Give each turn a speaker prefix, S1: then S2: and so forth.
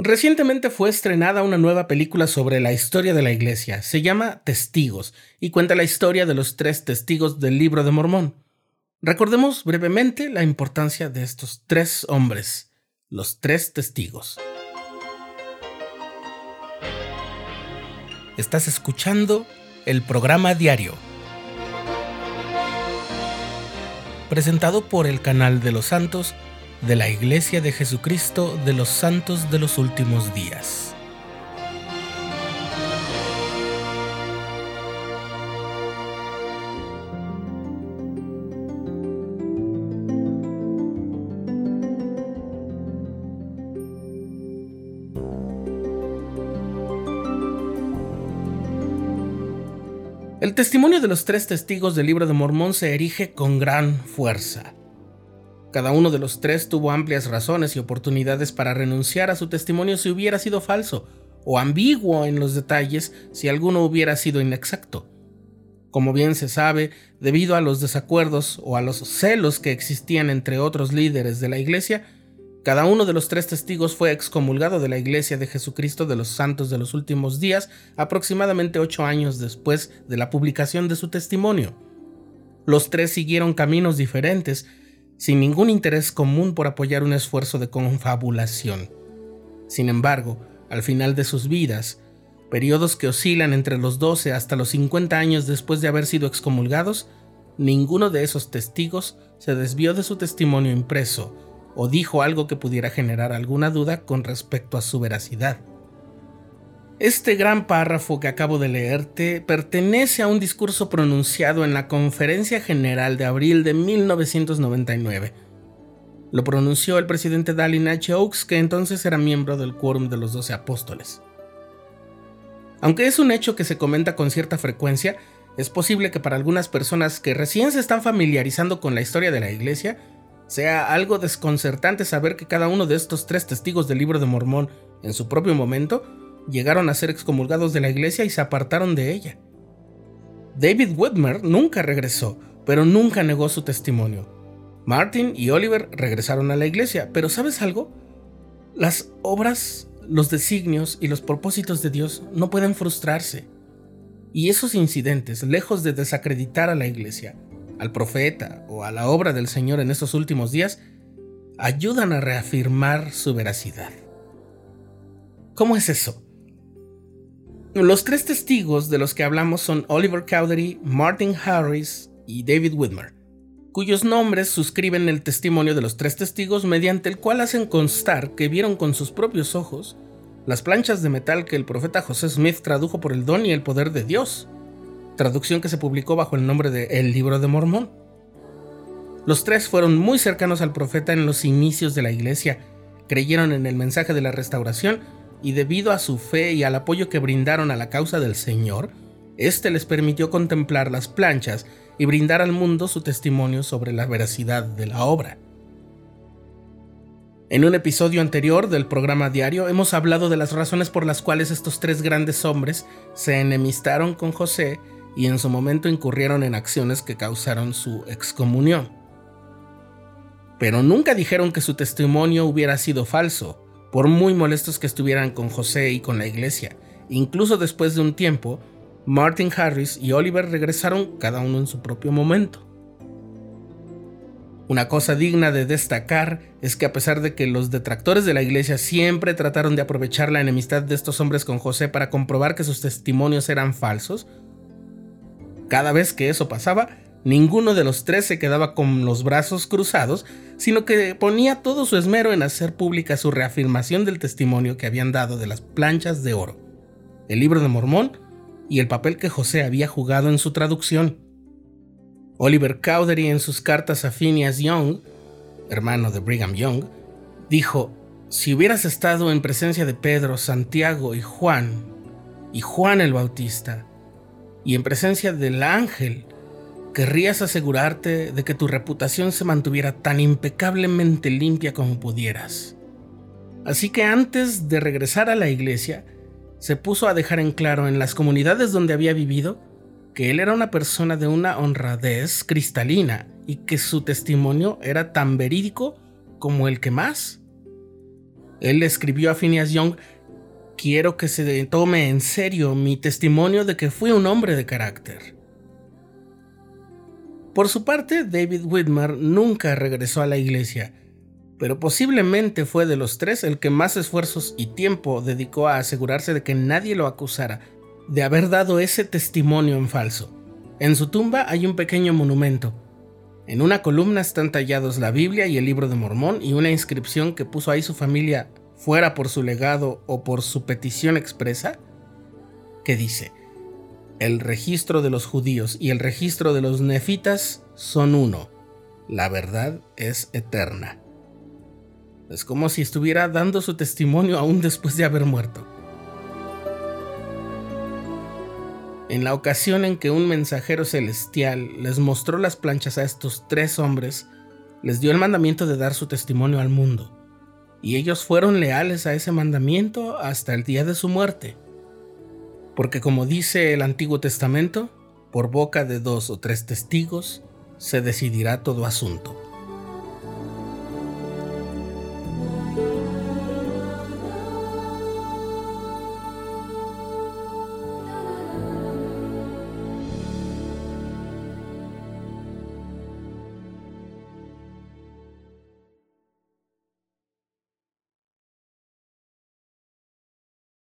S1: Recientemente fue estrenada una nueva película sobre la historia de la Iglesia. Se llama Testigos y cuenta la historia de los tres testigos del libro de Mormón. Recordemos brevemente la importancia de estos tres hombres, los tres testigos. Estás escuchando el programa diario, presentado por el canal de los santos de la Iglesia de Jesucristo de los Santos de los Últimos Días. El testimonio de los tres testigos del libro de Mormón se erige con gran fuerza. Cada uno de los tres tuvo amplias razones y oportunidades para renunciar a su testimonio si hubiera sido falso, o ambiguo en los detalles si alguno hubiera sido inexacto. Como bien se sabe, debido a los desacuerdos o a los celos que existían entre otros líderes de la Iglesia, cada uno de los tres testigos fue excomulgado de la Iglesia de Jesucristo de los Santos de los Últimos Días aproximadamente ocho años después de la publicación de su testimonio. Los tres siguieron caminos diferentes, sin ningún interés común por apoyar un esfuerzo de confabulación. Sin embargo, al final de sus vidas, periodos que oscilan entre los 12 hasta los 50 años después de haber sido excomulgados, ninguno de esos testigos se desvió de su testimonio impreso o dijo algo que pudiera generar alguna duda con respecto a su veracidad. Este gran párrafo que acabo de leerte pertenece a un discurso pronunciado en la Conferencia General de abril de 1999. Lo pronunció el presidente Dallin H. Oaks, que entonces era miembro del Quórum de los Doce Apóstoles. Aunque es un hecho que se comenta con cierta frecuencia, es posible que para algunas personas que recién se están familiarizando con la historia de la Iglesia, sea algo desconcertante saber que cada uno de estos tres testigos del libro de Mormón, en su propio momento, llegaron a ser excomulgados de la iglesia y se apartaron de ella. David Whitmer nunca regresó, pero nunca negó su testimonio. Martin y Oliver regresaron a la iglesia, pero ¿sabes algo? Las obras, los designios y los propósitos de Dios no pueden frustrarse. Y esos incidentes, lejos de desacreditar a la iglesia, al profeta o a la obra del Señor en estos últimos días, ayudan a reafirmar su veracidad. ¿Cómo es eso? Los tres testigos de los que hablamos son Oliver Cowdery, Martin Harris y David Whitmer, cuyos nombres suscriben el testimonio de los tres testigos mediante el cual hacen constar que vieron con sus propios ojos las planchas de metal que el profeta José Smith tradujo por el don y el poder de Dios, traducción que se publicó bajo el nombre de El Libro de Mormón. Los tres fueron muy cercanos al profeta en los inicios de la iglesia, creyeron en el mensaje de la restauración y debido a su fe y al apoyo que brindaron a la causa del Señor, éste les permitió contemplar las planchas y brindar al mundo su testimonio sobre la veracidad de la obra. En un episodio anterior del programa diario hemos hablado de las razones por las cuales estos tres grandes hombres se enemistaron con José y en su momento incurrieron en acciones que causaron su excomunión. Pero nunca dijeron que su testimonio hubiera sido falso, por muy molestos que estuvieran con José y con la iglesia. Incluso después de un tiempo, Martin Harris y Oliver regresaron cada uno en su propio momento. Una cosa digna de destacar es que a pesar de que los detractores de la iglesia siempre trataron de aprovechar la enemistad de estos hombres con José para comprobar que sus testimonios eran falsos, cada vez que eso pasaba, Ninguno de los tres se quedaba con los brazos cruzados, sino que ponía todo su esmero en hacer pública su reafirmación del testimonio que habían dado de las planchas de oro, el libro de Mormón y el papel que José había jugado en su traducción. Oliver Cowdery en sus cartas a Phineas Young, hermano de Brigham Young, dijo, si hubieras estado en presencia de Pedro, Santiago y Juan, y Juan el Bautista, y en presencia del ángel, querrías asegurarte de que tu reputación se mantuviera tan impecablemente limpia como pudieras. Así que antes de regresar a la iglesia, se puso a dejar en claro en las comunidades donde había vivido que él era una persona de una honradez cristalina y que su testimonio era tan verídico como el que más. Él escribió a Phineas Young, quiero que se tome en serio mi testimonio de que fui un hombre de carácter. Por su parte, David Whitmer nunca regresó a la iglesia, pero posiblemente fue de los tres el que más esfuerzos y tiempo dedicó a asegurarse de que nadie lo acusara de haber dado ese testimonio en falso. En su tumba hay un pequeño monumento. En una columna están tallados la Biblia y el libro de Mormón y una inscripción que puso ahí su familia, fuera por su legado o por su petición expresa, que dice, el registro de los judíos y el registro de los nefitas son uno. La verdad es eterna. Es como si estuviera dando su testimonio aún después de haber muerto. En la ocasión en que un mensajero celestial les mostró las planchas a estos tres hombres, les dio el mandamiento de dar su testimonio al mundo, y ellos fueron leales a ese mandamiento hasta el día de su muerte. Porque como dice el Antiguo Testamento, por boca de dos o tres testigos se decidirá todo asunto.